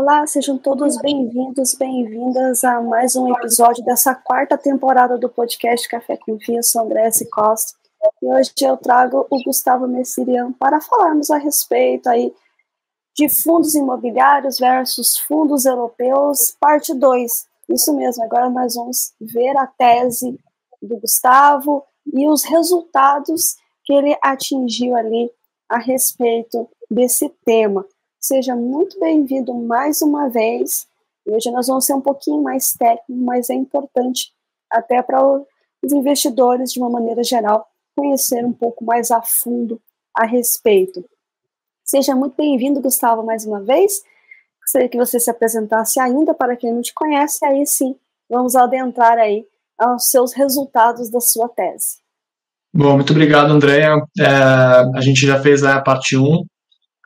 Olá, sejam todos bem-vindos, bem-vindas a mais um episódio dessa quarta temporada do podcast Café com Vinho. Sou André S. Costa e hoje eu trago o Gustavo Messirian para falarmos a respeito aí de fundos imobiliários versus fundos europeus, parte 2. Isso mesmo, agora nós vamos ver a tese do Gustavo e os resultados que ele atingiu ali a respeito desse tema. Seja muito bem-vindo mais uma vez. Hoje nós vamos ser um pouquinho mais técnico, mas é importante até para os investidores, de uma maneira geral, conhecer um pouco mais a fundo a respeito. Seja muito bem-vindo, Gustavo, mais uma vez. Gostaria que você se apresentasse ainda para quem não te conhece, aí sim vamos adentrar aí aos seus resultados da sua tese. Bom, muito obrigado, Andréa. É, a gente já fez a parte 1,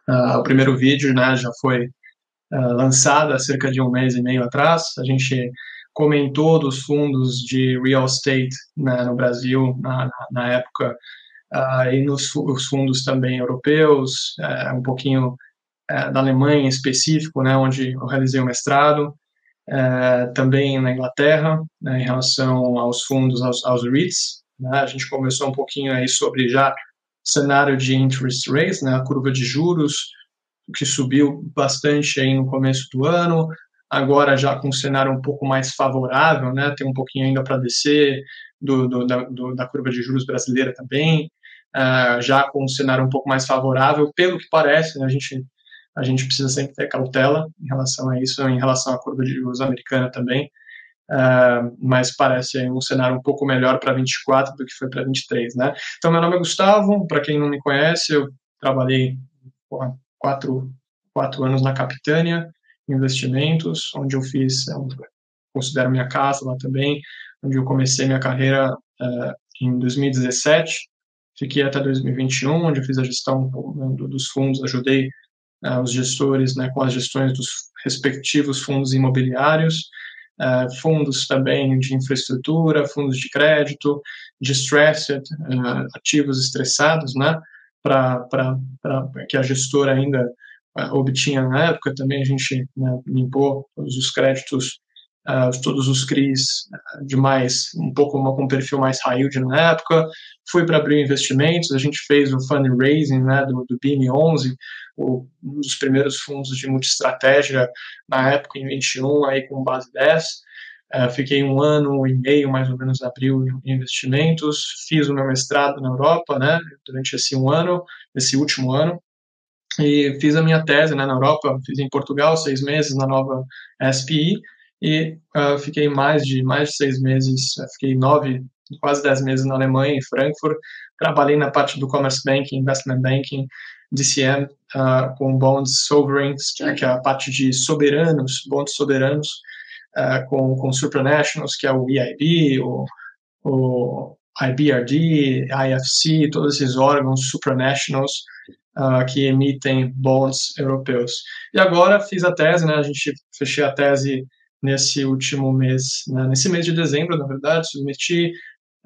Uh, o primeiro vídeo né, já foi uh, lançado há cerca de um mês e meio atrás. A gente comentou dos fundos de real estate né, no Brasil na, na época uh, e nos os fundos também europeus, um pouquinho da Alemanha em específico, né, onde eu realizei o mestrado, também na Inglaterra, né, em relação aos fundos, aos, aos REITs. Né, a gente conversou um pouquinho aí sobre já cenário de interest rates, né, a curva de juros, que subiu bastante aí no começo do ano, agora já com um cenário um pouco mais favorável, né, tem um pouquinho ainda para descer do, do, da, do, da, curva de juros brasileira também, uh, já com um cenário um pouco mais favorável, pelo que parece, né, a gente a gente precisa sempre ter cautela em relação a isso, em relação à curva de juros americana também, Uh, mas parece um cenário um pouco melhor para 24 do que foi para 23, né? Então, meu nome é Gustavo, para quem não me conhece, eu trabalhei quatro, quatro anos na Capitânia Investimentos, onde eu fiz, eu considero minha casa lá também, onde eu comecei minha carreira uh, em 2017, fiquei até 2021, onde eu fiz a gestão dos fundos, ajudei uh, os gestores né, com as gestões dos respectivos fundos imobiliários, uh, fundos também de infraestrutura, fundos de crédito, distressed, uh, ativos estressados, né, para que a gestora ainda uh, obtinha na época, também a gente né, limpou todos os créditos, todos os CRIs de mais, um pouco uma, com um perfil mais high yield na época, fui para abrir investimentos, a gente fez o fundraising né, do, do BIM 11, um dos primeiros fundos de multiestratégia na época, em 21, aí com base 10. Uh, fiquei um ano e meio, mais ou menos, abril em investimentos. Fiz o meu mestrado na Europa, né, durante esse um ano, esse último ano. E fiz a minha tese né, na Europa, fiz em Portugal, seis meses na nova SPI. E uh, fiquei mais de mais de seis meses, fiquei nove, quase dez meses na Alemanha, em Frankfurt. Trabalhei na parte do commerce banking, investment banking, DCM uh, com bonds sovereigns, que é a parte de soberanos, bonds soberanos, uh, com, com supranationals, que é o EIB, o, o IBRD, IFC, todos esses órgãos supranationals uh, que emitem bonds europeus. E agora fiz a tese, né, a gente fechei a tese nesse último mês, né, nesse mês de dezembro, na verdade, submeti,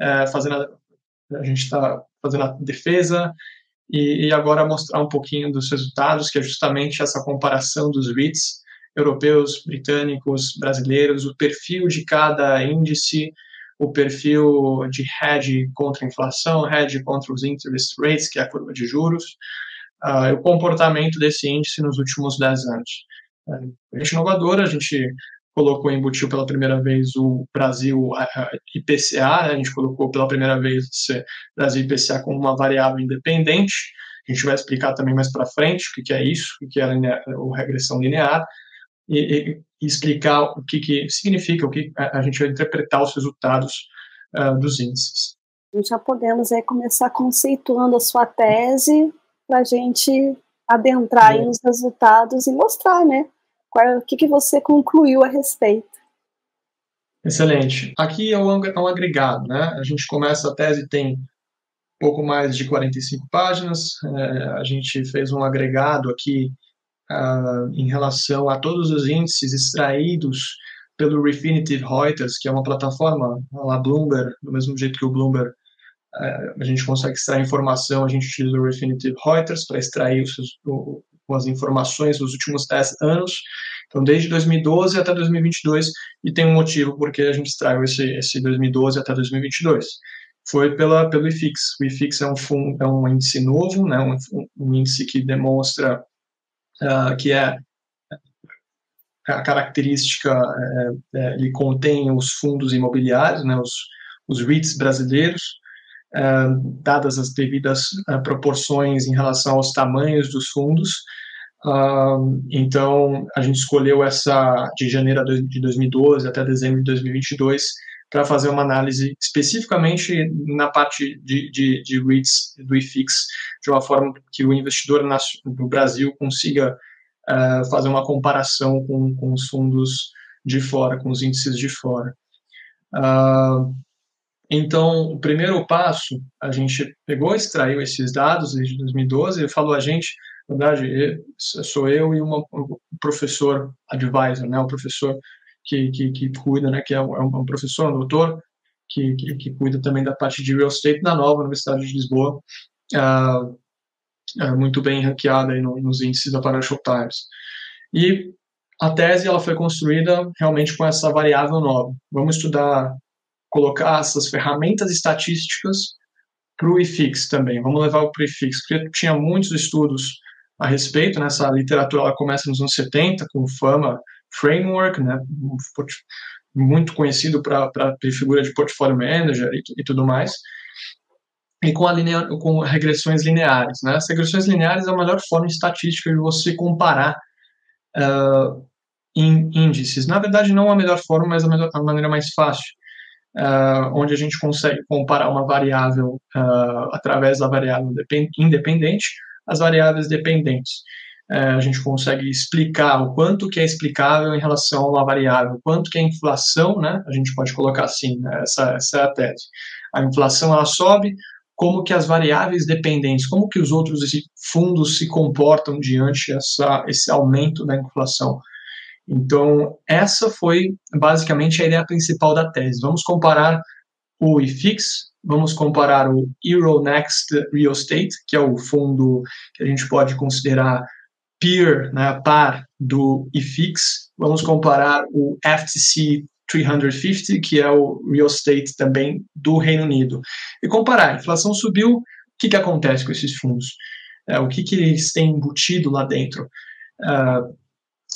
uh, fazendo a, a gente está fazendo a defesa, e, e, agora mostrar um pouquinho dos resultados, que é justamente essa comparação dos REITs europeus, britânicos, brasileiros, o perfil de cada índice, o perfil de hedge contra a inflação, hedge contra os interest rates, que é a curva de juros, uh, o comportamento desse índice nos últimos 10 anos. A gente inovadora, a gente colocou, embutiu pela primeira vez o Brasil IPCA, né? a gente colocou pela primeira vez o Brasil IPCA como uma variável independente, a gente vai explicar também mais para frente o que, que, é isso, o que é linear, ou regressão linear, e, e, e, explicar o que, que significa, o que a, gente vai interpretar os resultados uh, dos índices. Já podemos aí começar conceituando a sua tese para a gente adentrar é. nos resultados e mostrar, né, qual, o que, que você concluiu a respeito? Excelente. Aqui é um, é um agregado, né? A gente começa a tese tem pouco mais de 45 páginas. É, a gente fez um agregado aqui uh, em relação a todos os índices extraídos pelo Refinitiv Reuters, que é uma plataforma lá Bloomberg, do mesmo jeito que o Bloomberg uh, a gente consegue extrair informação, a gente utiliza o Refinitiv Reuters para extrair os, com as informações dos últimos 10 anos. Então, desde 2012 até 2022, e tem um motivo porque a gente extraiu esse, esse 2012 até 2022. Foi pela, pelo IFIX. O IFIX é um, fundo, é um índice novo, né, um, um índice que demonstra uh, que é a característica, é, é, ele contém os fundos imobiliários, né, os, os REITs brasileiros, dadas as devidas é, proporções em relação aos tamanhos dos fundos. então, a gente escolheu essa de janeiro de 2012 até dezembro de 2022 para fazer uma análise especificamente na parte de, de, de REITs do IFIX, de uma forma que o investidor no Brasil consiga uh, fazer uma comparação com, com os fundos de fora, com os índices de fora. Uh, então, o primeiro passo, a gente pegou, extraiu esses dados desde 2012 e falou a gente, na verdade, sou eu e uma, um professor advisor, né, o professor que, que, que cuida, né, que é um, é um professor, um doutor, que, que, que, cuida também da parte de real estate na nova Universidade de Lisboa. Uh, é, muito bem ranqueada aí no, nos índices da Financial Times. E a tese ela foi construída realmente com essa variável nova. Vamos estudar, colocar essas ferramentas estatísticas para o IFIX também. Vamos levar o IFIX, porque tinha muitos estudos a respeito, né? literatura ela começa nos anos 70 com o FAMA Framework, né, muito conhecido para a figura de portfólio manager e, e tudo mais e com, a linea, com regressões lineares. Né? As regressões lineares é a melhor forma estatística de você comparar uh, índices. Na verdade, não a melhor forma, mas a, melhor, a maneira mais fácil, uh, onde a gente consegue comparar uma variável uh, através da variável independente as variáveis dependentes. Uh, a gente consegue explicar o quanto que é explicável em relação a uma variável, quanto que é inflação, né? A gente pode colocar assim, né? essa, essa é a tese. A inflação ela sobe, como que as variáveis dependentes, como que os outros fundos se comportam diante essa, esse aumento da inflação. Então, essa foi basicamente a ideia principal da tese. Vamos comparar o IFIX, vamos comparar o Euronext Real Estate, que é o fundo que a gente pode considerar peer, né, par do IFIX, vamos comparar o FTC 350, que é o real estate também do Reino Unido. E comparar, a inflação subiu, o que, que acontece com esses fundos? É, o que, que eles têm embutido lá dentro? Uh,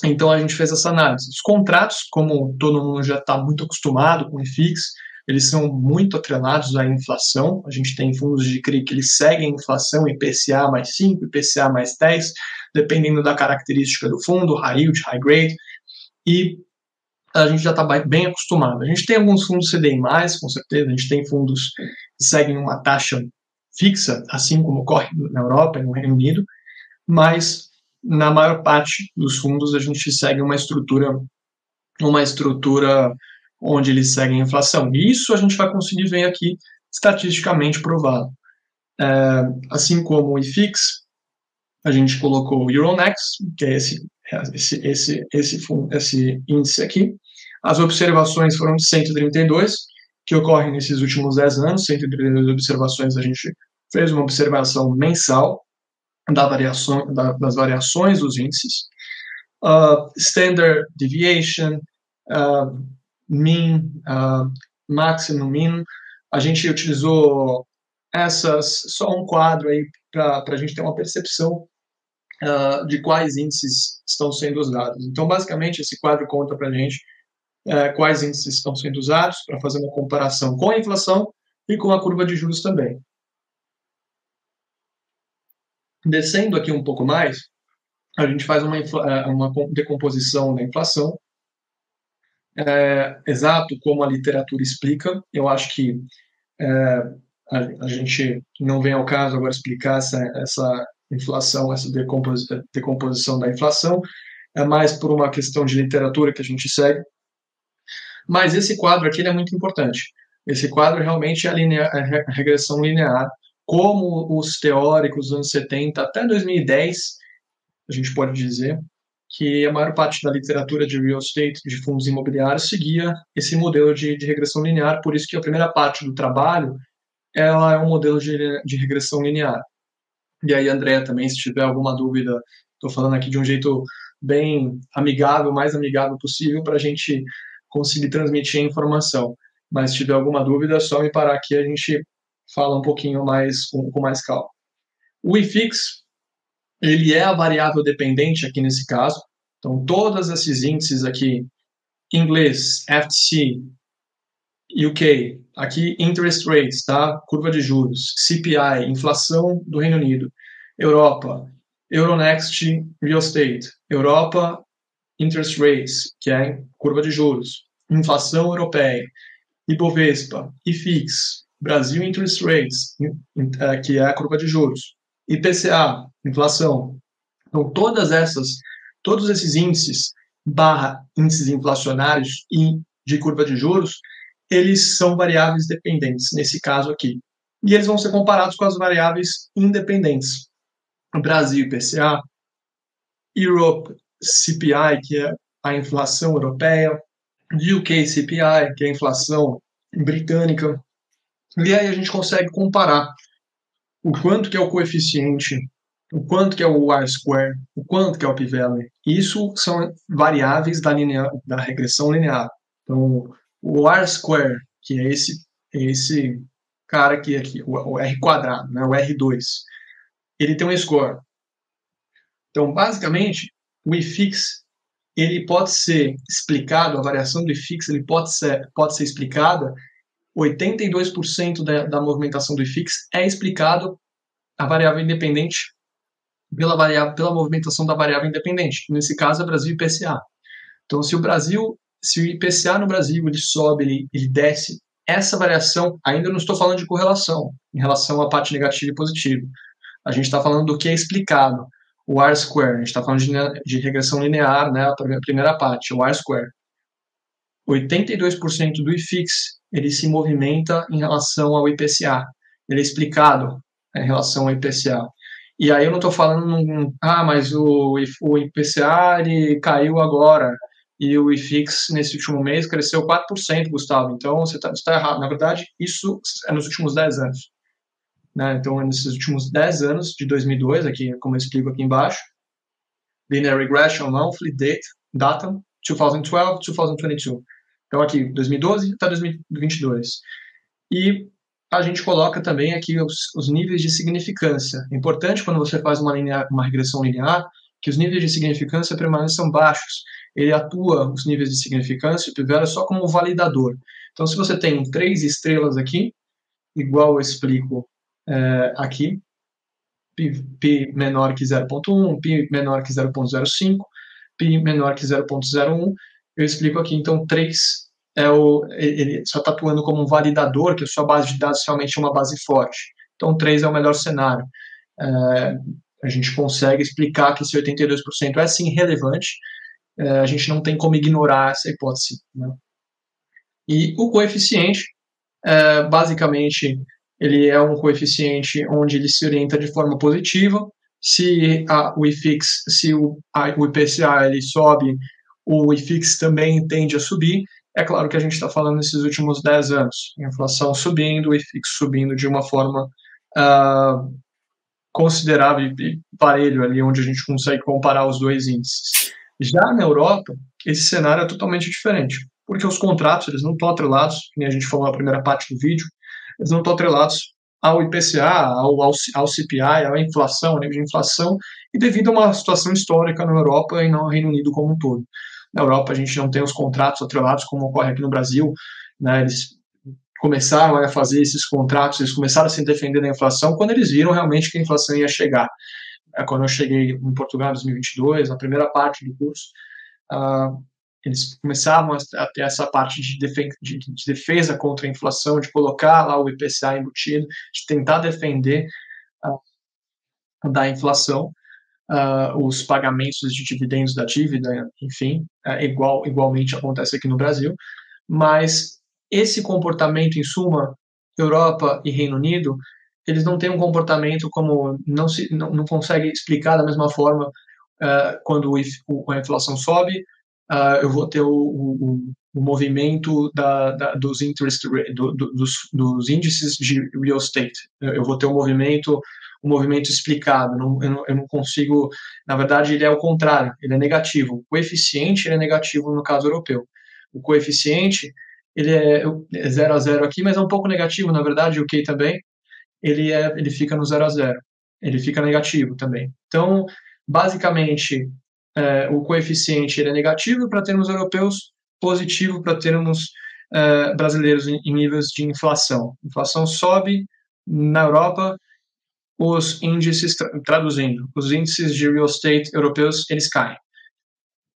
então a gente fez essa análise. Os contratos, como todo mundo já está muito acostumado com o IFIX, eles são muito atrelados à inflação. A gente tem fundos de CRI que eles seguem a inflação IPCA mais 5, IPCA mais 10, dependendo da característica do fundo, high yield, high grade. E a gente já está bem acostumado. A gente tem alguns fundos CDI+, com certeza, a gente tem fundos que seguem uma taxa fixa, assim como ocorre na Europa e no Reino Unido, mas na maior parte dos fundos a gente segue uma estrutura uma estrutura onde eles seguem a inflação. E isso a gente vai conseguir ver aqui estatisticamente provado. É, assim como o IFIX, a gente colocou o Euronext, que é esse, esse, esse, esse, esse índice aqui, as observações foram de 132, que ocorrem nesses últimos 10 anos, 132 observações, a gente fez uma observação mensal da variação, da, das variações dos índices. Uh, standard deviation, uh, mean, uh, maximum mean, a gente utilizou essas, só um quadro aí para a gente ter uma percepção uh, de quais índices estão sendo usados. Então, basicamente, esse quadro conta para a gente é, quais índices estão sendo usados para fazer uma comparação com a inflação e com a curva de juros também. Descendo aqui um pouco mais, a gente faz uma, é, uma decomposição da inflação, é, exato como a literatura explica. Eu acho que é, a, a, gente não vem ao caso agora explicar essa, essa inflação, essa decomposição da inflação, é mais por uma questão de literatura que a gente segue. Mas esse quadro aqui é muito importante. Esse quadro realmente é a, linea, a regressão linear, como os teóricos dos anos 70 até 2010, a gente pode dizer, que a maior parte da literatura de real estate, de fundos imobiliários, seguia esse modelo de, de regressão linear, por isso que a primeira parte do trabalho ela é um modelo de, de regressão linear. E aí, André, também, se tiver alguma dúvida, estou falando aqui de um jeito bem amigável, mais amigável possível para a gente conseguir transmitir a informação. Mas se tiver alguma dúvida, é só me parar aqui a gente fala um pouquinho mais com, com mais calma. O IFIX, ele é a variável dependente aqui nesse caso. Então, todos esses índices aqui, inglês, FTC, UK, aqui interest rates, tá? Curva de juros, CPI, inflação do Reino Unido, Europa, Euronext Real Estate, Europa interest rates, que é curva de juros, inflação europeia, Ibovespa, IFIX, Brasil interest rates, é, que é a curva de juros, IPCA, inflação. Então todas essas, todos esses índices barra índices inflacionários e de curva de juros, eles são variáveis dependentes, nesse caso aqui. E eles vão ser comparados com as variáveis independentes. Brasil IPCA, Europe CPI, que é a inflação europeia, UK CPI, que é a inflação britânica. E aí a gente consegue comparar o quanto que é o coeficiente, o quanto que é o R-square, o quanto que é o p-value. Isso são variáveis da, linear, da regressão linear. Então, o R square, que é esse, esse cara aqui, aqui o, o, R quadrado, né, o R2, ele tem um score. Então, basicamente, o IFIX ele pode ser explicado, a variação do IFIX ele pode ser, pode ser explicada, 82% da, da movimentação do IFIX é explicado a variável independente pela, variável, pela movimentação da variável independente, nesse caso é Brasil IPCA. Então, se o Brasil se o IPCA no Brasil ele sobe, ele, ele desce, essa variação, ainda não estou falando de correlação em relação à parte negativa e positiva. A gente está falando do que é explicado, o R-square. A gente está falando de, de, regressão linear, né, a primeira parte, o R-square. 82% do IFIX ele se movimenta em relação ao IPCA. Ele é explicado em relação ao IPCA. E aí eu não estou falando, ah, mas o, o IPCA ele caiu agora e o IFIX nesse último mês cresceu 4%, Gustavo. Então você está tá errado. Na verdade, isso é nos últimos 10 anos. Né? Então, é nesses últimos 10 anos, de 2002, aqui, como eu explico aqui embaixo, Linear Regression Monthly Date, Data, 2012, 2022. Então, aqui, 2012 até 2022. E a gente coloca também aqui os, os níveis de significância. É importante quando você faz uma, linear, uma regressão linear que os níveis de significância permaneçam baixos ele atua os níveis de significância e Pivera só como validador. Então, se você tem três estrelas aqui, igual eu explico é, aqui, P, P, menor que 0.1, P menor que 0.05, P menor que 0.01, eu explico aqui, então 3 é o, ele só está atuando como um validador, que a sua base de dados realmente é uma base forte. Então 3 é o melhor cenário. É, a gente consegue explicar que esse 82% é sim relevante, é, a gente não tem como ignorar essa hipótese. Né? E o coeficiente, é, basicamente, ele é um coeficiente onde ele se orienta de forma positiva. Se a, o IFIX, se o, a, o IPCA ele sobe, o IFIX também tende a subir. É claro que a gente está falando nesses últimos 10 anos, inflação subindo, o IFIX subindo de uma forma uh, considerável e parelho ali, onde a gente consegue comparar os dois índices. Já na Europa, esse cenário é totalmente diferente, porque os contratos eles não estão atrelados, como a gente falou na primeira parte do vídeo, eles não estão atrelados ao IPCA, ao, ao, ao CPI, à inflação, ao nível de inflação, e devido a uma situação histórica na Europa e no Reino Unido como um todo. Na Europa a gente não tem os contratos atrelados como ocorre aqui no Brasil, né, eles começaram a fazer esses contratos, eles começaram a se defender da inflação quando eles viram realmente que a inflação ia chegar. É quando eu cheguei em Portugal em 2022, na primeira parte do curso, uh, eles começavam a ter essa parte de, de, de, defesa contra a inflação, de colocar lá o IPCA embutido, de tentar defender uh, da inflação, uh, os pagamentos de dividendos da dívida, enfim, é igual, igualmente acontece aqui no Brasil, mas esse comportamento, em suma, Europa e Reino Unido, eles não têm um comportamento como não se não, não consegue explicar da mesma forma uh, quando o, a inflação sobe uh, eu vou ter o, o, o movimento da, da, dos interest do, do, dos, dos, índices de real estate. Eu vou ter um movimento um movimento explicado. Não, eu, não, eu, não, consigo. Na verdade, ele é o contrário. Ele é negativo. O coeficiente é negativo no caso europeu. O coeficiente ele é 0 a 0 aqui, mas é um pouco negativo. Na verdade, o K também ele é ele fica no 0 a 0. Ele fica negativo também. Então, basicamente, é, o coeficiente ele é negativo para termos europeus positivo para termos uh, brasileiros em, em níveis de inflação. Inflação sobe na Europa, os índices, traduzindo, os índices de real estate europeus, eles caem.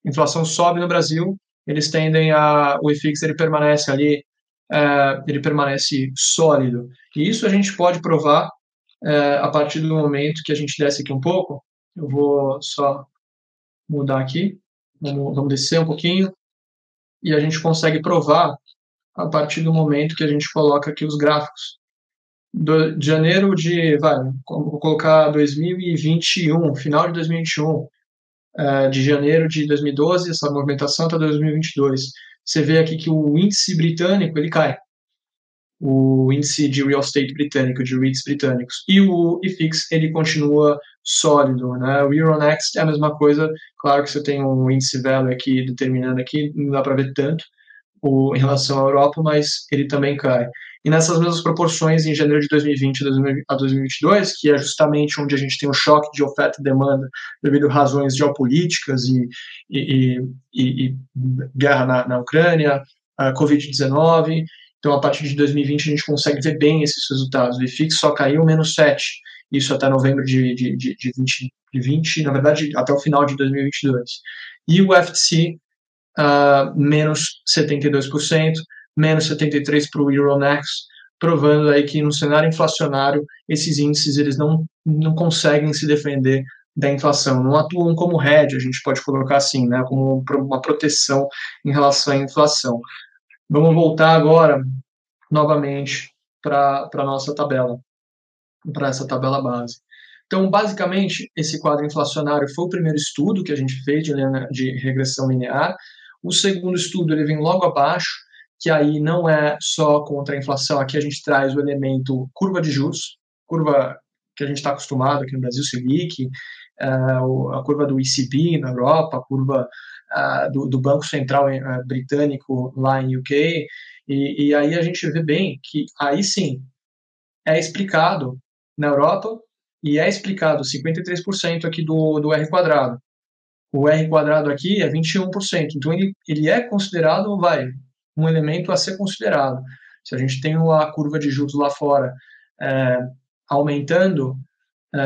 Inflação sobe no Brasil, eles tendem a, o IFIX ele permanece ali, uh, ele permanece sólido. E isso a gente pode provar uh, a partir do momento que a gente desce aqui um pouco. Eu vou só mudar aqui, vamos, vamos descer um pouquinho e a gente consegue provar a partir do momento que a gente coloca aqui os gráficos. Do, de janeiro de, vai, vou colocar 2021, final de 2021, uh, eh, de janeiro de 2012, essa movimentação até 2022. Você vê aqui que o índice britânico, ele cai. O índice de real estate britânico, de REITs britânicos. E o IFIX, ele continua sólido, né? O Euronext é a mesma coisa, claro que você tem um índice value aqui determinando aqui, não dá para ver tanto o, em relação à Europa, mas ele também cai. E nessas mesmas proporções, em janeiro de 2020 a 2022, que é justamente onde a gente tem o choque de oferta e demanda devido a razões geopolíticas e, e, e, e guerra na, na Ucrânia, a Covid-19, então a partir de 2020 a gente consegue ver bem esses resultados. O IFIX só caiu menos 7, isso até novembro de, de, de, de, 20, de 20, na verdade, até o final de 2022. E o FTC, uh, ah, menos 72%, menos 73% para o Euronext, provando aí que no cenário inflacionário, esses índices eles não, não conseguem se defender da inflação, não atuam como hedge, a gente pode colocar assim, né, como uma proteção em relação à inflação. Vamos voltar agora, novamente, para a nossa tabela para essa tabela base. Então, basicamente, esse quadro inflacionário foi o primeiro estudo que a gente fez de, de regressão linear. O segundo estudo ele vem logo abaixo, que aí não é só contra a inflação, aqui a gente traz o elemento curva de juros, curva que a gente está acostumado aqui no Brasil, Selic, a curva do ECB na Europa, a curva do, Banco Central uh, Britânico lá em UK, e, e aí a gente vê bem que aí sim é explicado na Europa e é explicado 53% aqui do, do R quadrado. O R quadrado aqui é 21%, então ele, ele é considerado, vai, um elemento a ser considerado. Se a gente tem a curva de juros lá fora é, aumentando, é,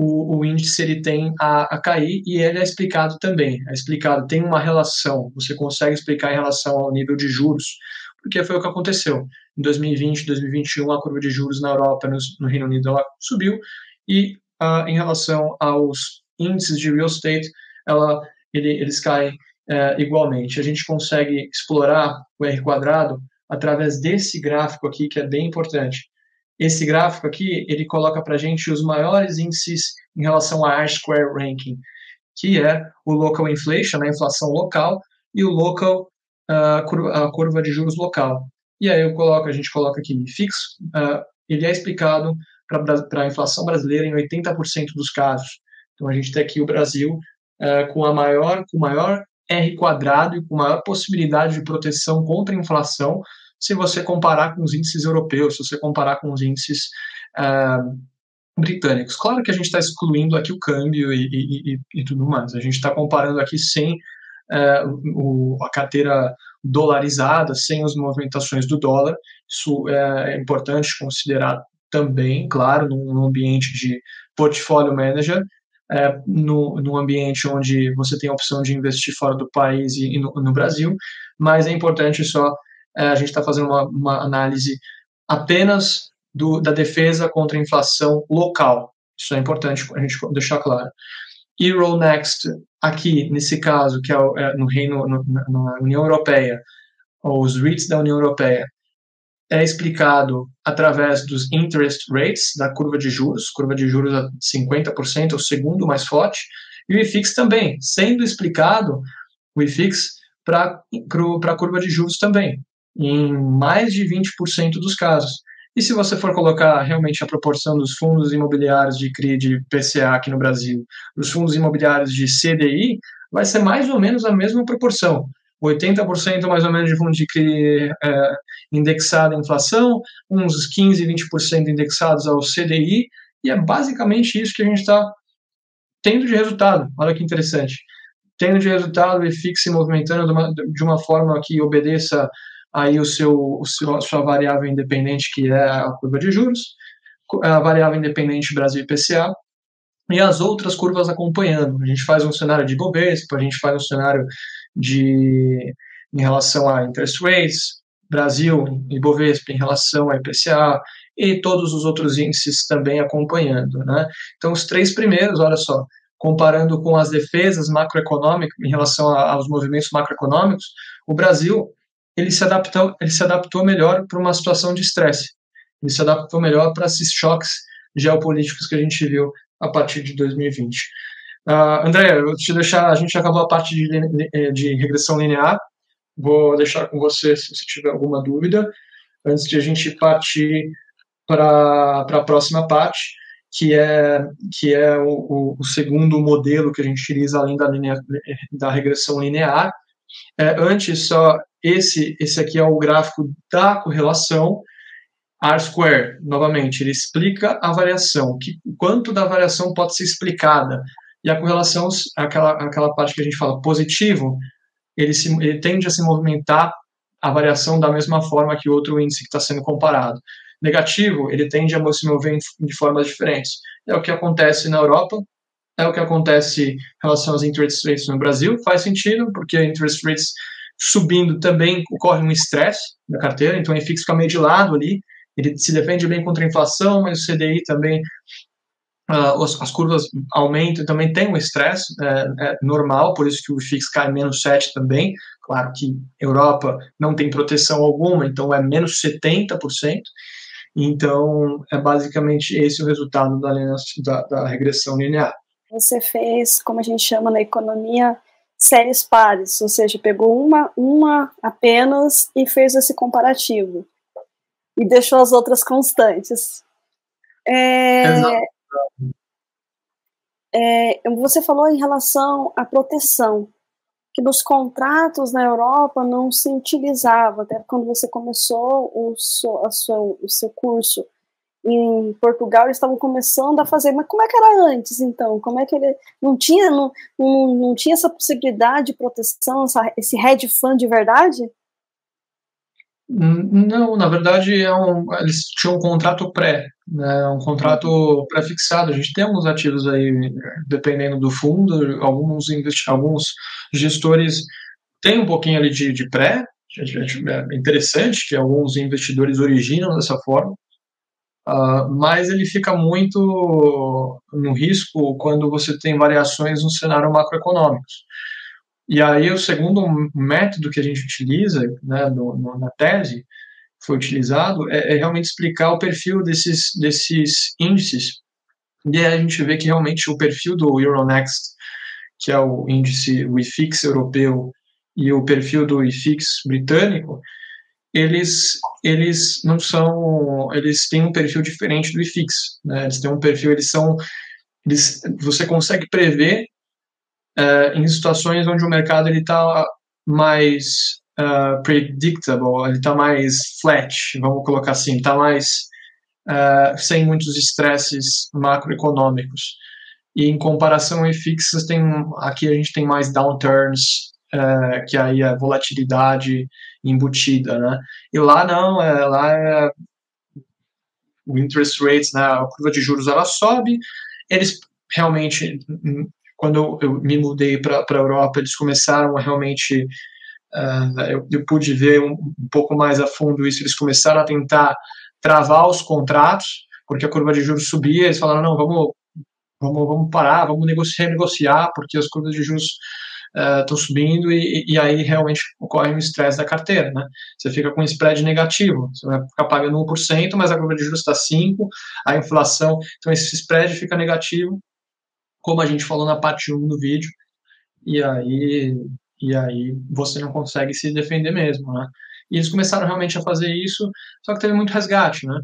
o, o, índice ele tem a, a, cair e ele é explicado também. É explicado, tem uma relação, você consegue explicar em relação ao nível de juros, porque foi o que aconteceu. Em 2020, 2021, a curva de juros na Europa, no, no Reino Unido, ela subiu, e uh, em relação aos índices de real estate, ela, ele, eles caem uh, igualmente. A gente consegue explorar o R quadrado através desse gráfico aqui, que é bem importante. Esse gráfico aqui, ele coloca para a gente os maiores índices em relação a R-square ranking, que é o local inflation, a inflação local, e o local uh, curva, a curva de juros local. E aí eu coloco, a gente coloca aqui fixo, uh, ele é explicado para a inflação brasileira em 80% dos casos. Então a gente tem aqui o Brasil uh, com a maior, com maior R quadrado e com maior possibilidade de proteção contra a inflação, se você comparar com os índices europeus, se você comparar com os índices uh, britânicos. Claro que a gente está excluindo aqui o câmbio e, e, e, tudo mais. A gente está comparando aqui sem uh, o, a carteira dolarizada, sem as movimentações do dólar. Isso é, é importante considerar também, claro, num ambiente de portfólio manager, é, no, no ambiente onde você tem a opção de investir fora do país e, e no, no, Brasil, mas é importante só a gente está fazendo uma, uma, análise apenas do, da defesa contra a inflação local. Isso é importante a gente deixar claro. Euronext, aqui, nesse caso, que é, é no Reino, no, na União Europeia, os REITs da União Europeia, é explicado através dos interest rates, da curva de juros, curva de juros a 50%, o segundo mais forte, e o IFIX também, sendo explicado, o IFIX, para a curva de juros também, em mais de 20% dos casos. E se você for colocar realmente a proporção dos fundos imobiliários de CRI de PCA aqui no Brasil, os fundos imobiliários de CDI, vai ser mais ou menos a mesma proporção. 80% mais ou menos de fundo de CRI é, indexado à inflação, uns 15, 20% indexados ao CDI, e é basicamente isso que a gente está tendo de resultado. Olha que interessante. Tendo de resultado e fique se movimentando de uma, de uma forma que obedeça aí o seu, o seu, a sua variável independente, que é a curva de juros, a variável independente Brasil IPCA, e as outras curvas acompanhando. A gente faz um cenário de Bovespa, a gente faz um cenário de em relação a interest rates, Brasil e Bovespa em relação a IPCA e todos os outros índices também acompanhando, né? Então os três primeiros, olha só, comparando com as defesas macroeconômicas em relação a, aos movimentos macroeconômicos, o Brasil ele se adaptou, ele se adaptou melhor para uma situação de estresse. Ele se adaptou melhor para esses choques geopolíticos que a gente viu a partir de 2020. Uh, André, eu te deixar, a gente acabou a parte de, de regressão linear, vou deixar com você se você tiver alguma dúvida, antes de a gente partir para a próxima parte, que é, que é o, o, segundo modelo que a gente utiliza além da, linea, da regressão linear. É, antes, só esse, esse aqui é o gráfico da correlação, R-square, novamente, ele explica a variação, que, quanto da variação pode ser explicada, e a correlação, aquela, aquela parte que a gente fala positivo, ele, se, ele tende a se movimentar a variação da mesma forma que o outro índice que está sendo comparado. Negativo, ele tende a se mover de formas diferentes. É o que acontece na Europa, é o que acontece em relação às interest rates no Brasil. Faz sentido, porque interest rates subindo também ocorre um estresse na carteira, então ele fica meio de lado ali, ele se defende bem contra a inflação, mas o CDI também, uh, as, as, curvas aumentam, também tem um estresse é, é, normal, por isso que o FIX cai menos 7 também, claro que Europa não tem proteção alguma, então é menos 70%, então é basicamente esse o resultado da, da, da regressão linear. Você fez, como a gente chama na economia, séries pares, ou seja, pegou uma, uma apenas e fez esse comparativo. E deixou as outras constantes. É, é, você falou em relação à proteção, que nos contratos na Europa não se utilizava, até quando você começou o seu, o seu curso em Portugal, eles estavam começando a fazer, mas como é que era antes, então? Como é que ele não tinha, não, não, não tinha essa possibilidade de proteção, essa, esse hedge fund de verdade? Não, na verdade é um, eles tinham um contrato pré, né, um contrato pré-fixado. A gente tem alguns ativos aí, dependendo do fundo, alguns, alguns gestores têm um pouquinho ali de, de pré, é interessante que alguns investidores originam dessa forma, uh, mas ele fica muito no risco quando você tem variações no cenário macroeconômico. E aí o segundo método que a gente utiliza né, no, no, na tese, foi utilizado, é, é, realmente explicar o perfil desses, desses índices. E aí a gente vê que realmente o perfil do Euronext, que é o índice, o IFIX europeu, e o perfil do IFIX britânico, eles, eles não são, eles têm um perfil diferente do IFIX, né? Eles têm um perfil, eles são, eles, você consegue prever uh, em situações onde o mercado ele está mais uh, predictable, ele está mais flat, vamos colocar assim, está mais uh, sem muitos estresses macroeconômicos. E em comparação a fixas, tem aqui a gente tem mais downturns, uh, que aí é volatilidade embutida, né? E lá não, é, lá é o interest rates, né, a curva de juros ela sobe, eles realmente quando eu me mudei para a Europa, eles começaram a realmente. Uh, eu, eu, pude ver um, um, pouco mais a fundo isso. Eles começaram a tentar travar os contratos, porque a curva de juros subia. Eles falaram: não, vamos, vamos, vamos parar, vamos negociar, negociar, porque as curvas de juros estão uh, subindo e, e, aí realmente ocorre um estresse da carteira, né? Você fica com um spread negativo, você vai ficar pagando 1%, mas a curva de juros está 5%, a inflação, então esse spread fica negativo como a gente falou na parte 1 do vídeo, e aí e aí você não consegue se defender mesmo, né? E eles começaram realmente a fazer isso, só que teve muito resgate, né?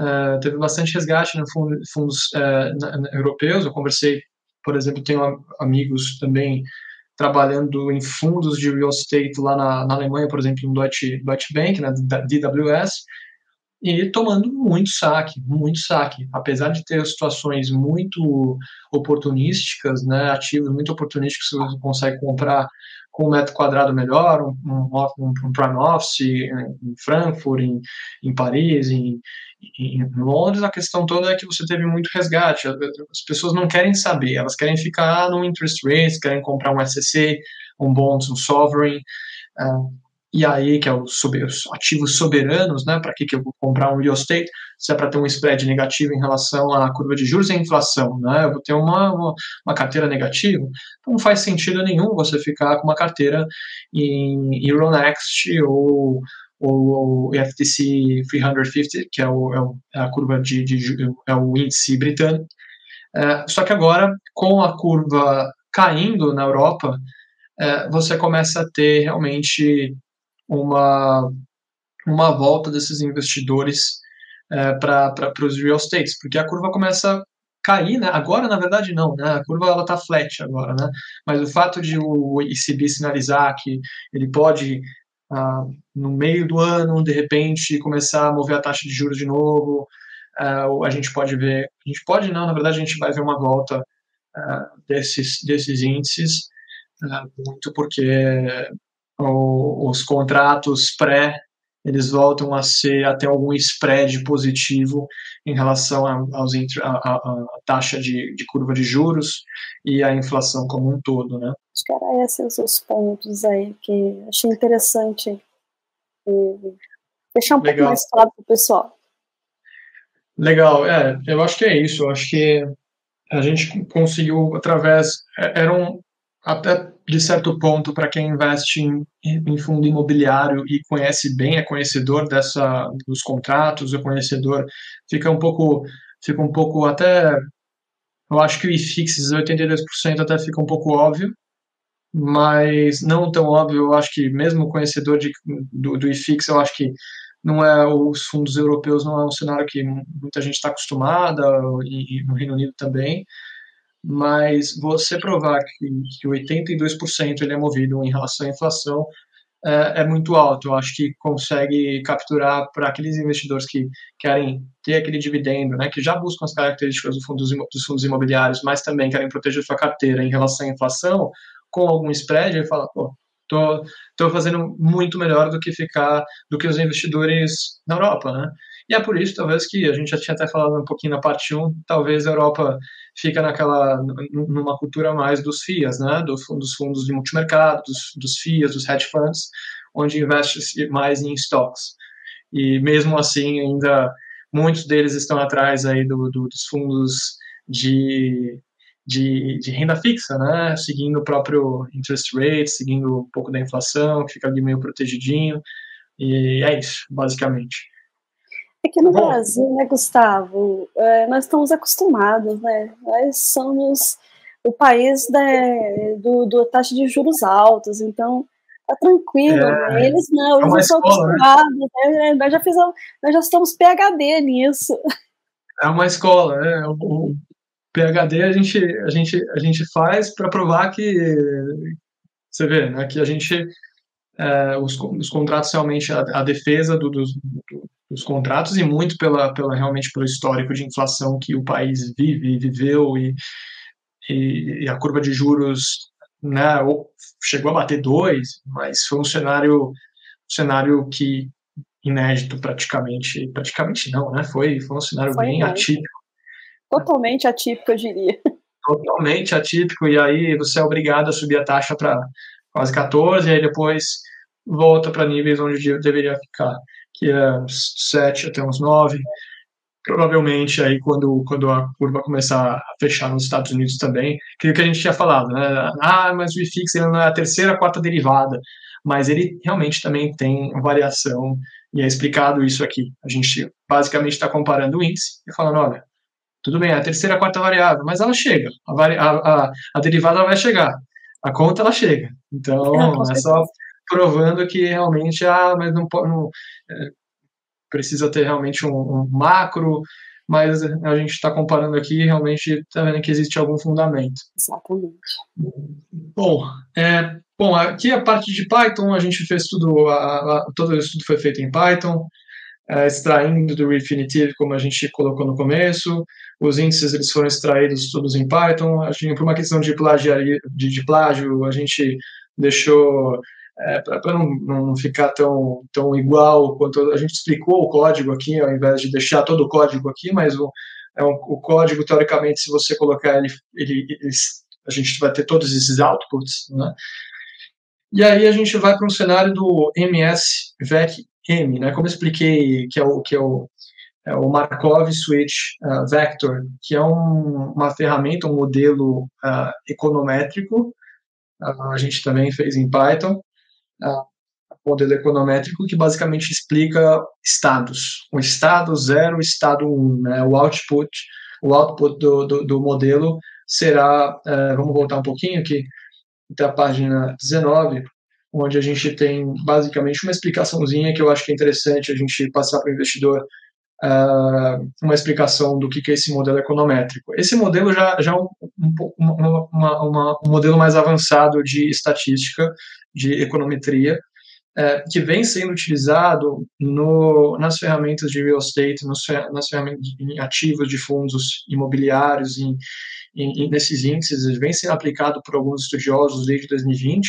Uh, teve bastante resgate em fundos uh, europeus. Eu conversei, por exemplo, tenho amigos também trabalhando em fundos de real estate lá na, na Alemanha, por exemplo, no Deutsche, Deutsche Bank, na DWS, e tomando muito saque, muito saque. Apesar de ter situações muito oportunísticas, né, ativos muito oportunísticos você consegue comprar com um metro quadrado melhor, um, um, um prime office em Frankfurt, em, em Paris, em, em, Londres, a questão toda é que você teve muito resgate. As pessoas não querem saber, elas querem ficar no interest rate, querem comprar um SEC, um bonds, um sovereign. Uh, e aí, que é os, ativos soberanos, né? Para que, que eu vou comprar um real estate? Se é para ter um spread negativo em relação à curva de juros e à inflação, né? Eu vou ter uma, uma, uma, carteira negativa. Então não faz sentido nenhum você ficar com uma carteira em Euronext ou o FTC 350, que é, o, é, o, é a curva de, de, é o índice britânico. É, só que agora, com a curva caindo na Europa, é, você começa a ter realmente uma, uma volta desses investidores é, para os real estates, porque a curva começa a cair, né? Agora, na verdade, não, né? A curva ela está flat agora, né? Mas o fato de o ECB sinalizar que ele pode ah, no meio do ano, de repente, começar a mover a taxa de juros de novo, ah, a gente pode ver, a gente pode não, na verdade, a gente vai ver uma volta ah, desses, desses índices, ah, muito porque o, os contratos pré eles voltam a ser até algum spread positivo em relação aos, a, a, a taxa de, de, curva de juros e a inflação como um todo, né? Acho que era esses os pontos aí que achei interessante deixar um Legal. pouco mais claro para o pessoal. Legal, é, eu acho que é isso, eu acho que a gente conseguiu através, é, era um, até de certo ponto, para quem investe em, em, fundo imobiliário e conhece bem, é conhecedor dessa dos contratos, é conhecedor, fica um pouco, fica um pouco até, eu acho que o IFIX 82% até fica um pouco óbvio, mas não tão óbvio, eu acho que mesmo conhecedor de, do, do IFIX, eu acho que não é os fundos europeus não é um cenário que muita gente está acostumada e, e no Reino Unido também mas você provar que, que 82% ele é movido em relação à inflação é, é, muito alto. Eu acho que consegue capturar para aqueles investidores que querem ter aquele dividendo, né, que já buscam as características do fundo, dos fundos imobiliários, mas também querem proteger sua carteira em relação à inflação, com algum spread, ele fala, pô, tô, tô fazendo muito melhor do que ficar, do que os investidores na Europa, né? E é por isso, talvez, que a gente já tinha até falado um pouquinho na parte 1, talvez a Europa fica naquela, numa cultura mais dos FIAs, né, dos, dos fundos de multimercado, dos, dos FIAs, dos hedge funds, onde investe mais em stocks. E mesmo assim, ainda muitos deles estão atrás aí do, do dos fundos de, de, de, renda fixa, né, seguindo o próprio interest rate, seguindo um pouco da inflação, que fica ali meio protegidinho, e é isso, basicamente. Aqui no Bom, Brasil, né, Gustavo, é, nós estamos acostumados, né? Nós somos o país da, do, do taxa de juros altos, então tá tranquilo. É, né? Eles não, eles é não estão né? acostumados. Né? Nós, já fizemos, nós já estamos PHD nisso. É uma escola, né? O, o PHD a gente, a gente, a gente faz para provar que você vê, né, que a gente é, os, os contratos realmente a, a defesa do, do, dos contratos e muito pela, pela realmente pelo histórico de inflação que o país vive, viveu e, e, e a curva de juros né, chegou a bater dois, mas foi um cenário um cenário que inédito praticamente, praticamente não, né? Foi, foi um cenário foi bem atípico. Totalmente atípico, eu diria. Totalmente atípico, e aí você é obrigado a subir a taxa para quase 14, e aí depois volta para níveis onde deveria ficar que é uns 7 até uns 9. Provavelmente aí quando, quando a curva começar a fechar nos Estados Unidos também, que é o que a gente tinha falado, né? Ah, mas o IFIX ele não é a terceira, quarta derivada, mas ele realmente também tem variação e é explicado isso aqui. A gente basicamente está comparando o índice e falando, olha, tudo bem, é a terceira, quarta variável, mas ela chega, a, a, a, a derivada vai chegar, a conta ela chega, Então, é, é só provando que realmente, ah, mas não, não é, precisa ter realmente um, um macro, mas a gente está comparando aqui e realmente está vendo que existe algum fundamento. Exatamente. Bom, é, bom, aqui a parte de Python, a gente fez tudo, a, a, todo o estudo foi feito em Python, é, extraindo do Refinitiv, como a gente colocou no começo, os índices eles foram extraídos todos em Python, a gente, por uma questão de, plagiaria, de, de plágio, a gente deixou é, para não, não ficar tão, tão igual quanto a gente explicou o código aqui, ao invés de deixar todo o código aqui, mas o, é um, o código, teoricamente, se você colocar ele, ele, ele, a gente vai ter todos esses outputs, né? E aí a gente vai para um cenário do MS VEC M, né? Como eu expliquei, que é o que é o, é o Markov Switch uh, Vector, que é um, uma ferramenta, um modelo uh, econométrico. Uh, a gente também fez em Python modelo econométrico que basicamente explica estados. O estado 0, o estado 1, um, né? o output, o output do, do, do modelo será, uh, vamos voltar um pouquinho aqui, até a página 19, onde a gente tem basicamente uma explicaçãozinha que eu acho que é interessante a gente passar para o investidor uh, uma explicação do que, que é esse modelo econométrico. Esse modelo já, já é um, um, uma, uma, uma, um modelo mais avançado de estatística, de econometria, é, que vem sendo utilizado no, nas ferramentas de real estate, nos, nas ferramentas em ativos de fundos imobiliários, em, em, nesses índices, vem sendo aplicado por alguns estudiosos desde 2020.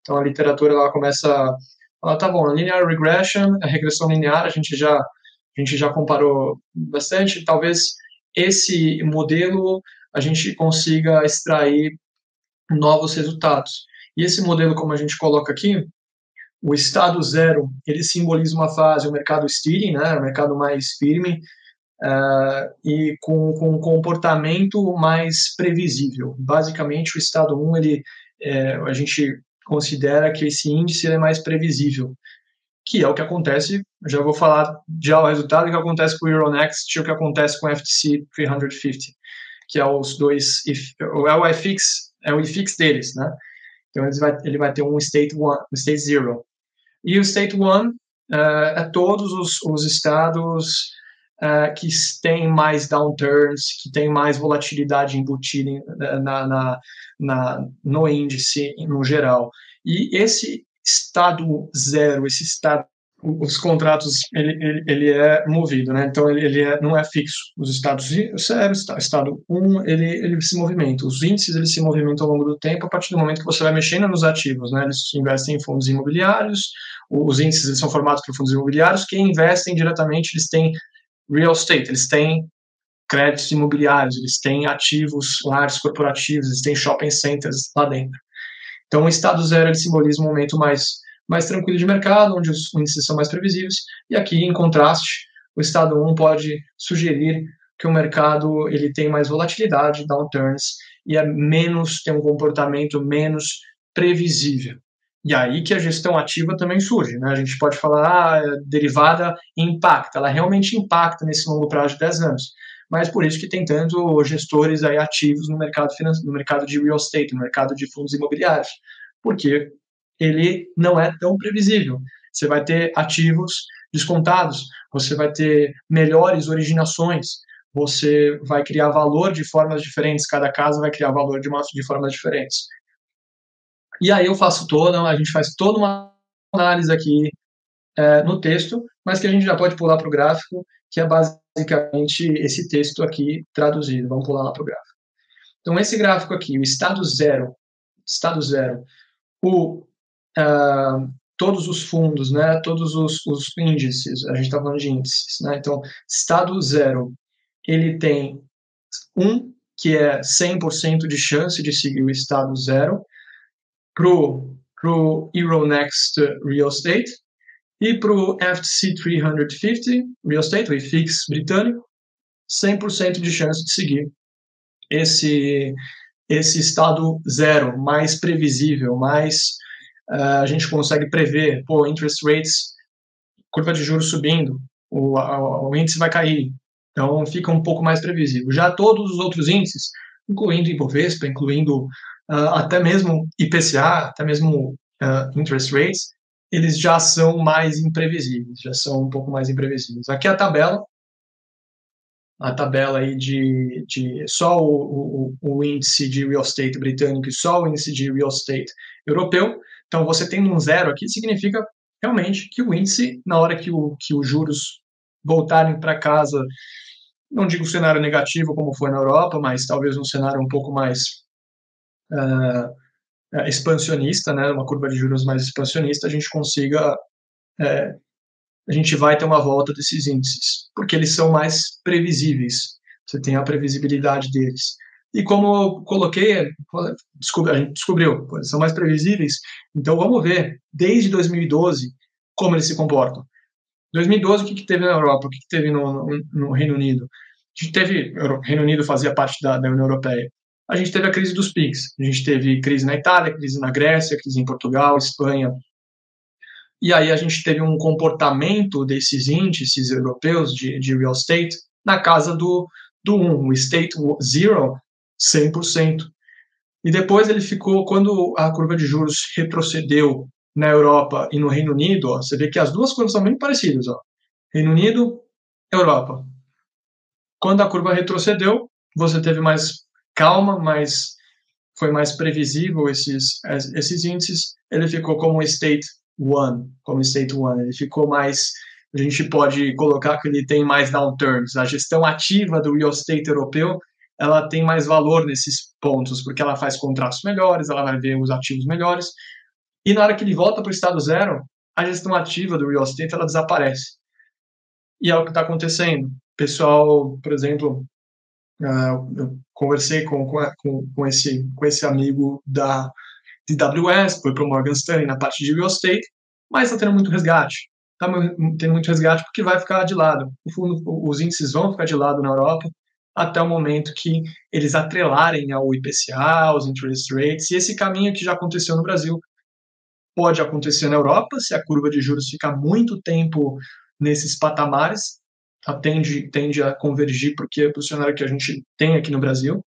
Então, a literatura ela começa falar, tá bom, linear regression, a regressão linear, a gente já, a gente já comparou bastante, talvez esse modelo a gente consiga extrair novos resultados. E esse modelo, como a gente coloca aqui, o estado zero, ele simboliza uma fase, o mercado steering, né, o mercado mais firme, uh, e com, com um comportamento mais previsível. Basicamente, o estado 1, um, ele, é, a gente considera que esse índice é mais previsível, que é o que acontece, já vou falar já o resultado, que acontece com o Euronext e o que acontece com o FTC 350, que é os dois, é o IFIX, é o IFIX deles, né? Então ele vai, ele vai ter um state one, um state zero. E o state one uh, é todos os, os estados uh, que têm mais downturns, que têm mais volatilidade embutida na, na, na, no índice no geral. E esse estado zero, esse estado os contratos ele, ele, ele, é movido, né? Então ele, ele é, não é fixo. Os estados zero, estado 1, um, ele, ele se movimenta. Os índices eles se movimentam ao longo do tempo a partir do momento que você vai mexendo nos ativos, né? Eles investem em fundos imobiliários. Os índices eles são formados por fundos imobiliários que investem diretamente. Eles têm real estate, eles têm créditos imobiliários, eles têm ativos lares corporativos, eles têm shopping centers lá dentro. Então o estado zero ele simboliza um momento mais mais tranquilo de mercado, onde os índices são mais previsíveis, e aqui, em contraste, o estado 1 pode sugerir que o mercado ele tem mais volatilidade, downturns, e é menos, tem um comportamento menos previsível. E aí que a gestão ativa também surge, né? A gente pode falar, ah, derivada impacta, ela realmente impacta nesse longo prazo de 10 anos. Mas por isso que tem tanto gestores aí ativos no mercado financeiro, no mercado de real estate, no mercado de fundos imobiliários. Porque ele não é tão previsível. Você vai ter ativos descontados, você vai ter melhores originações, você vai criar valor de formas diferentes, cada casa vai criar valor de, uma, de formas diferentes. E aí eu faço toda, a gente faz toda uma análise aqui é, no texto, mas que a gente já pode pular para o gráfico, que é basicamente esse texto aqui traduzido. Vamos pular lá para o gráfico. Então, esse gráfico aqui, o estado zero, estado zero, o uh, todos os fundos, né, todos os, os índices, a gente está falando de índices, né, então, estado zero, ele tem um, que é 100% de chance de seguir o estado zero, pro pro Euronext Real Estate e para o FTC 350 Real Estate, o IFIX britânico, 100% de chance de seguir esse, esse estado zero, mais previsível, mais uh, a gente consegue prever, pô, interest rates, curva de juros subindo, o, o índice vai cair. Então fica um pouco mais previsível. Já todos os outros índices, incluindo Ibovespa, incluindo uh, até mesmo IPCA, até mesmo uh, interest rates, eles já são mais imprevisíveis, já são um pouco mais imprevisíveis. Aqui a tabela, a tabela aí de, de só o, o, o, índice de real estate britânico e só o índice de real estate europeu. Então, você tem um zero aqui, significa realmente que o índice, na hora que, o, que os juros voltarem para casa, não digo cenário negativo como foi na Europa, mas talvez um cenário um pouco mais uh, expansionista, né, uma curva de juros mais expansionista, a gente consiga uh, a gente vai ter uma volta desses índices, porque eles são mais previsíveis. Você tem a previsibilidade deles. E como eu coloquei, a gente descobriu, eles são mais previsíveis, então vamos ver, desde 2012, como eles se comportam. 2012, o que, que teve na Europa, o que, que teve no, no, no, Reino Unido? A gente teve, o Reino Unido fazia parte da, da União Europeia. A gente teve a crise dos PIGs, a gente teve crise na Itália, crise na Grécia, crise em Portugal, Espanha, e aí a gente teve um comportamento desses índices europeus de, de real estate na casa do, do 1, o State Zero, 100%. E depois ele ficou, quando a curva de juros retrocedeu na Europa e no Reino Unido, ó, você vê que as duas curvas são bem parecidas. Ó. Reino Unido, Europa. Quando a curva retrocedeu, você teve mais calma, mais foi mais previsível esses, esses índices. Ele ficou como State One, como State One. Ele ficou mais. A gente pode colocar que ele tem mais downturns. A gestão ativa do real estate europeu ela tem mais valor nesses pontos, porque ela faz contratos melhores, ela vai ver os ativos melhores. E na hora que ele volta para o estado zero, a gestão ativa do real estate ela desaparece. E é o que está acontecendo. Pessoal, por exemplo, eu conversei com, com, com, esse, com esse amigo da, de AWS, foi para o Morgan Stanley na parte de real estate, mas está tendo muito resgate. Está tendo muito resgate porque vai ficar de lado. Fundo, os índices vão ficar de lado na Europa até o momento que eles atrelarem ao IPCA, aos interest rates, e esse caminho que já aconteceu no Brasil pode acontecer na Europa, se a curva de juros ficar muito tempo nesses patamares, tende, tende a convergir porque é o cenário que a gente tem aqui no Brasil.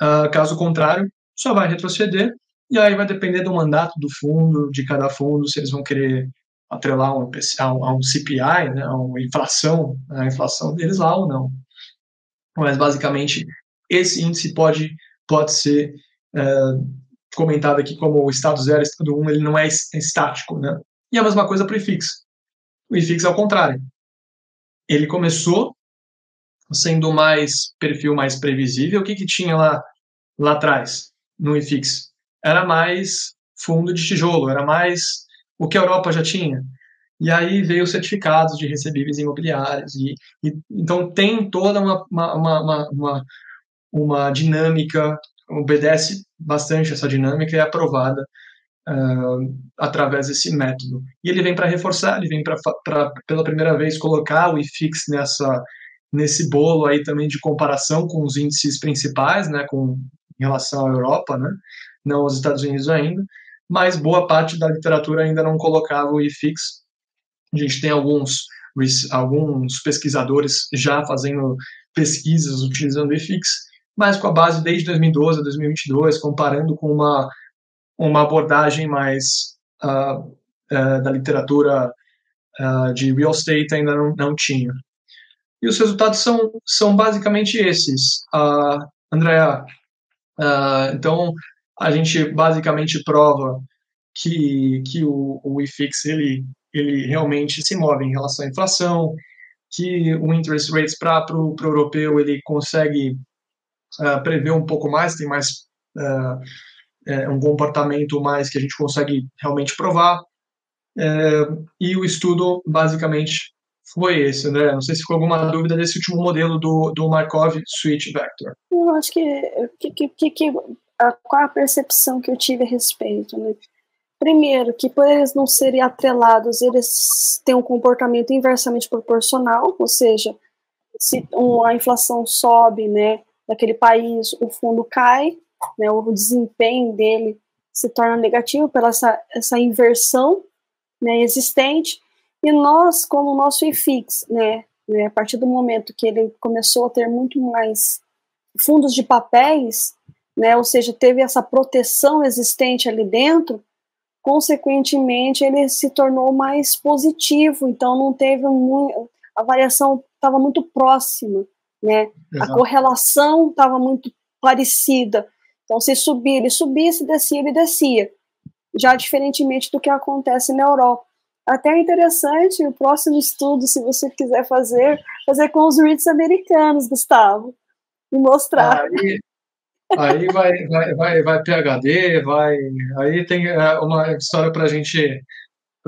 Uh, caso contrário, só vai retroceder e aí vai depender do mandato do fundo, de cada fundo, se eles vão querer atrelar um, a um CPI, né, a uma inflação, a inflação deles lá ou não. Mas, basicamente, esse índice pode, pode ser é, comentado aqui como o estado 0 estado 1, um, ele não é estático. Né? E a mesma coisa para o IFIX. O IFIX é o contrário. Ele começou sendo mais perfil mais previsível. O que, que tinha lá, lá atrás no IFIX? era mais fundo de tijolo, era mais o que a Europa já tinha. E aí veio os certificados de recebíveis imobiliários. E, e então tem toda uma, uma, uma, uma, uma dinâmica, obedece bastante essa dinâmica e é aprovada uh, através desse método. E ele vem para reforçar, ele vem para pela primeira vez colocar o IFIX nessa, nesse bolo aí também de comparação com os índices principais, né, com em relação à Europa, né, não aos Estados Unidos ainda, mas boa parte da literatura ainda não colocava o IFIX. A gente tem alguns, alguns pesquisadores já fazendo pesquisas utilizando o IFIX, mas com a base desde 2012 a 2022, comparando com uma, uma abordagem mais uh, uh, da literatura uh, de real estate ainda não, não tinha. E os resultados são, são basicamente esses. Uh, Andrea, então, a gente basicamente prova que, que o, o IFIX ele, ele realmente se move em relação à inflação, que o interest rates para o europeu ele consegue prever um pouco mais, tem mais é, um comportamento mais que a gente consegue realmente provar. Uh, e o estudo basicamente foi esse, André. Não sei se ficou alguma dúvida desse último modelo do, do Markov Switch Vector. Eu acho que, que, que, que a, qual a percepção que eu tive a respeito, né? Primeiro, que por eles não serem atrelados, eles têm um comportamento inversamente proporcional, ou seja, se a inflação sobe, né, daquele país, o fundo cai, né, o desempenho dele se torna negativo pela essa, essa inversão né, existente. E nós, como o nosso IFIX, né, né, a partir do momento que ele começou a ter muito mais fundos de papéis, né, ou seja, teve essa proteção existente ali dentro, consequentemente ele se tornou mais positivo, então não teve muito, a variação estava muito próxima, né? Exato. A correlação estava muito parecida. Então, se subir, ele subia, se descia, ele descia. Já diferentemente do que acontece na Europa. Até é interessante o próximo estudo, se você quiser fazer, fazer com os REITs americanos, Gustavo, e mostrar. Aí, aí vai, vai, vai, vai PHD, vai. Aí tem é, uma história para gente,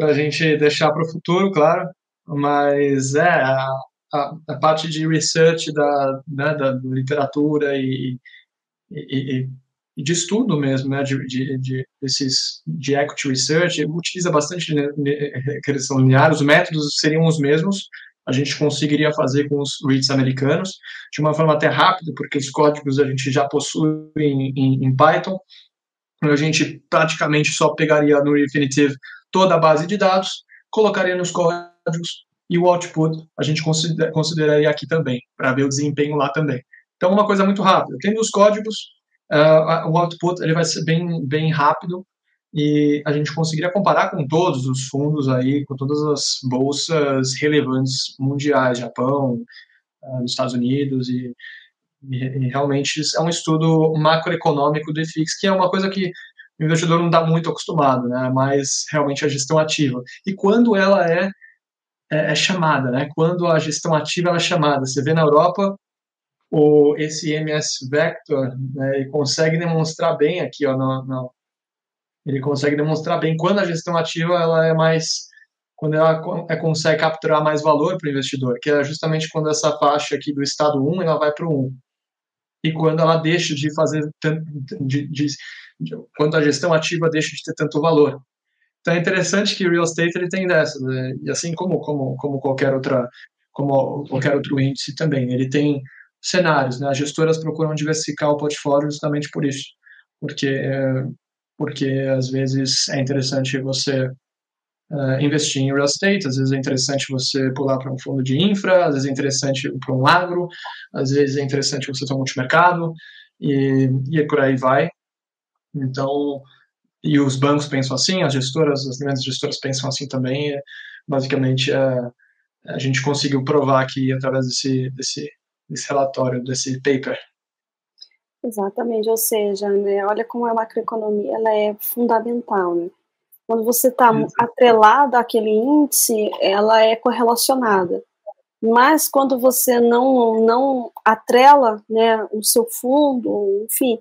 a gente deixar para o futuro, claro. Mas é a, a, a parte de research da, né, da literatura e, e, e, de estudo mesmo, né, de, de, de, desses, de equity research, utiliza bastante regressão linear, os métodos seriam os mesmos, a gente conseguiria fazer com os REITs americanos, de uma forma até rápida, porque os códigos a gente já possui em, em, em Python, a gente praticamente só pegaria no Refinitiv toda a base de dados, colocaria nos códigos e o output a gente consideraria aqui também, para ver o desempenho lá também. Então, uma coisa muito rápida. Tendo os códigos, uh, o output ele vai ser bem, bem rápido e a gente conseguiria comparar com todos os fundos aí, com todas as bolsas relevantes mundiais, Japão, uh, Estados Unidos e, e, e, realmente é um estudo macroeconômico do IFIX, que é uma coisa que o investidor não está muito acostumado, né? Mas realmente a gestão ativa. E quando ela é é, é, chamada, né? Quando a gestão ativa é chamada. Você vê na Europa o esse MS Vector, né, ele consegue demonstrar bem aqui, ó, no, no, ele consegue demonstrar bem quando a gestão ativa ela é mais quando ela é, consegue capturar mais valor para o investidor, que é justamente quando essa faixa aqui do estado 1 ela vai para o 1. E quando ela deixa de fazer de, de, de, quando a gestão ativa deixa de ter tanto valor. Então é interessante que o real estate ele tem dessas, né? e assim como, como, como qualquer outra como qualquer outro índice também, ele tem cenários, né? As gestoras procuram diversificar o portfólio justamente por isso, porque porque às vezes é interessante você uh, investir em real estate, às vezes é interessante você pular para um fundo de infra, às vezes é interessante para um agro, às vezes é interessante você ter um multimercado e, e por aí vai. Então e os bancos pensam assim, as gestoras, as grandes gestoras pensam assim também. basicamente, a, é, a gente conseguiu provar aqui através desse, desse, desse relatório, desse paper. Exatamente, ou seja, né, olha como a macroeconomia ela é fundamental. Né? Quando você está atrelado àquele índice, ela é correlacionada. Mas quando você não, não atrela né, o seu fundo, enfim,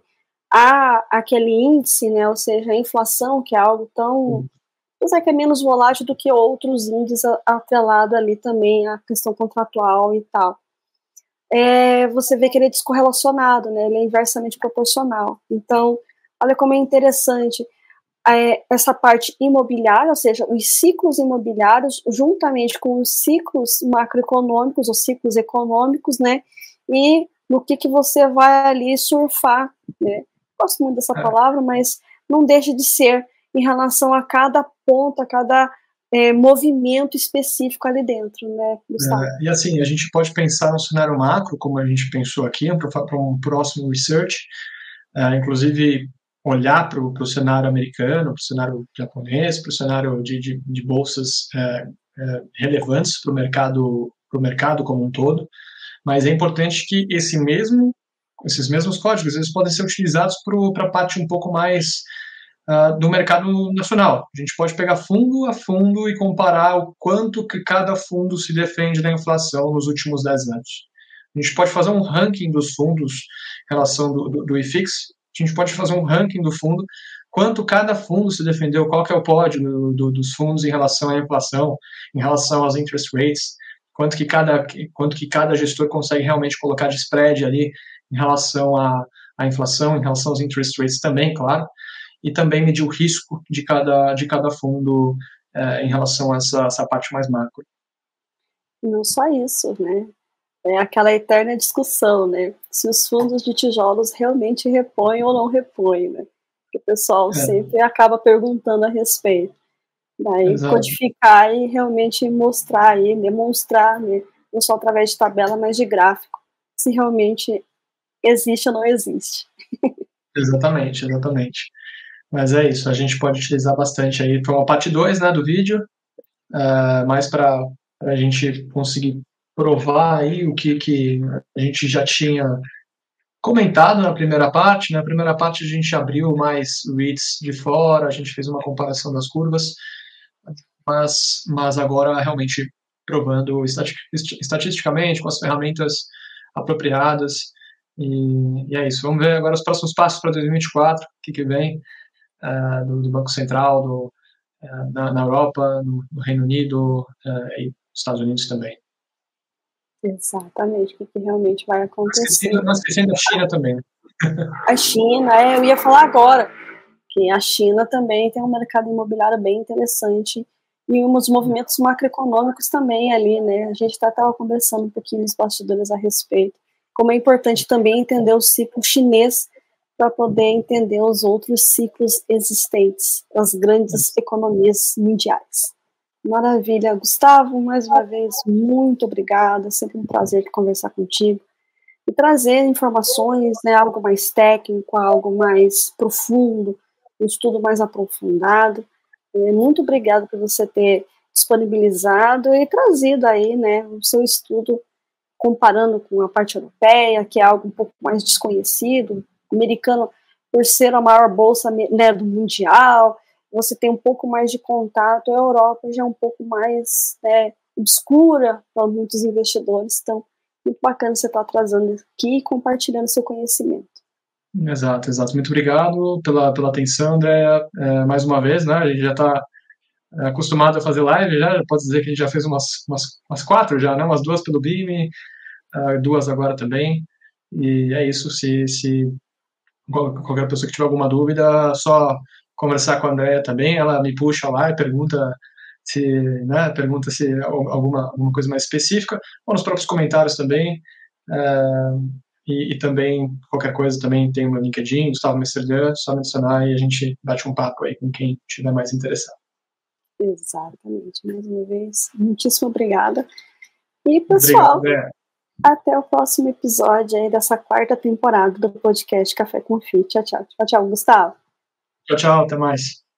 há aquele índice, né, ou seja, a inflação, que é algo tão. Mas é que é menos volátil do que outros índices atrelado ali também à questão contratual e tal. É, você vê que ele é descorrelacionado, né, ele é inversamente proporcional. Então, olha como é interessante é, essa parte imobiliária, ou seja, os ciclos imobiliários, juntamente com os ciclos macroeconômicos, os ciclos econômicos, né, e no que, que você vai ali surfar, né, gosto muito dessa é. palavra, mas não deixa de ser em relação a cada ponto, a cada é, movimento específico ali dentro, né, Gustavo? É, e assim, a gente pode pensar no cenário macro, como a gente pensou aqui, para um próximo research, é, inclusive olhar para o cenário americano, para o cenário japonês, para o cenário de, de, de bolsas é, é, relevantes para o mercado, mercado como um todo, mas é importante que esse mesmo esses mesmos códigos, eles podem ser utilizados para a parte um pouco mais uh, do mercado nacional. A gente pode pegar fundo a fundo e comparar o quanto que cada fundo se defende da inflação nos últimos 10 anos. A gente pode fazer um ranking dos fundos em relação do, do, do IFIX, a gente pode fazer um ranking do fundo, quanto cada fundo se defendeu, qual que é o pódio do, do, dos fundos em relação à inflação, em relação aos interest rates, quanto que cada, quanto que cada gestor consegue realmente colocar de spread ali em relação à, à inflação, em relação aos interest rates também, claro, e também medir o risco de cada, de cada fundo é, em relação a essa, essa parte mais macro. Não só isso, né? É aquela eterna discussão, né? Se os fundos de tijolos realmente repõem ou não repõem, né? Que o pessoal é. sempre acaba perguntando a respeito. Daí Exato. codificar e realmente mostrar e demonstrar, né? Não só através de tabela, mas de gráfico, se realmente existe ou não existe. Exatamente, exatamente. Mas é isso, a gente pode utilizar bastante aí. Foi uma parte 2 né, do vídeo, uh, mais para a gente conseguir provar aí o que, que a gente já tinha comentado na primeira parte. Na né? primeira parte a gente abriu mais reads de fora, a gente fez uma comparação das curvas, mas, mas agora realmente provando estatisticamente com as ferramentas apropriadas. E, e, é isso. Vamos ver agora os próximos passos para 2024, o que, que vem uh, do, do, Banco Central, do, uh, na, na, Europa, no, no Reino Unido uh, e Estados Unidos também. Exatamente, o que, que realmente vai acontecer. Não esquecendo a China também. A China, é, eu ia falar agora, que a China também tem um mercado imobiliário bem interessante e uns movimentos macroeconômicos também ali, né? A gente estava tá, conversando um pouquinho nos bastidores a respeito. Como é importante também entender o ciclo chinês para poder entender os outros ciclos existentes, as grandes economias mundiais. Maravilha, Gustavo, mais uma vez, muito obrigada, sempre um prazer conversar contigo e trazer informações, né, algo mais técnico, algo mais profundo, um estudo mais aprofundado. É, muito obrigado por você ter disponibilizado e trazido aí, né, o seu estudo comparando com a parte europeia, que é algo um pouco mais desconhecido, americano por ser a maior bolsa né, do mundial, você tem um pouco mais de contato, a Europa já é um pouco mais né, obscura para muitos investidores, então muito bacana você estar tá trazendo aqui e compartilhando seu conhecimento. Exato, exato. Muito obrigado pela, pela atenção, André. É, mais uma vez, né? A gente já está é, acostumado a fazer live, já pode dizer que a gente já fez umas, umas, umas quatro já, né? Umas duas pelo Beam, uh, duas agora também. E é isso. Se, se qualquer pessoa que tiver alguma dúvida, só conversar com a Andrea também. Ela me puxa lá e pergunta se, né? Pergunta se alguma alguma coisa mais específica ou nos próprios comentários também. Uh, e, e, também, qualquer coisa, também tem o meu LinkedIn, Gustavo Mesterdan, só mencionar e a gente bate um papo aí com quem estiver mais interessado. Exatamente. Mais uma vez, muitíssimo obrigada. E, pessoal, Obrigado, até o próximo episódio aí dessa quarta temporada do podcast Café com Fih. Tchau, tchau. Tchau, tchau, Gustavo. Tchau, tchau. Até mais.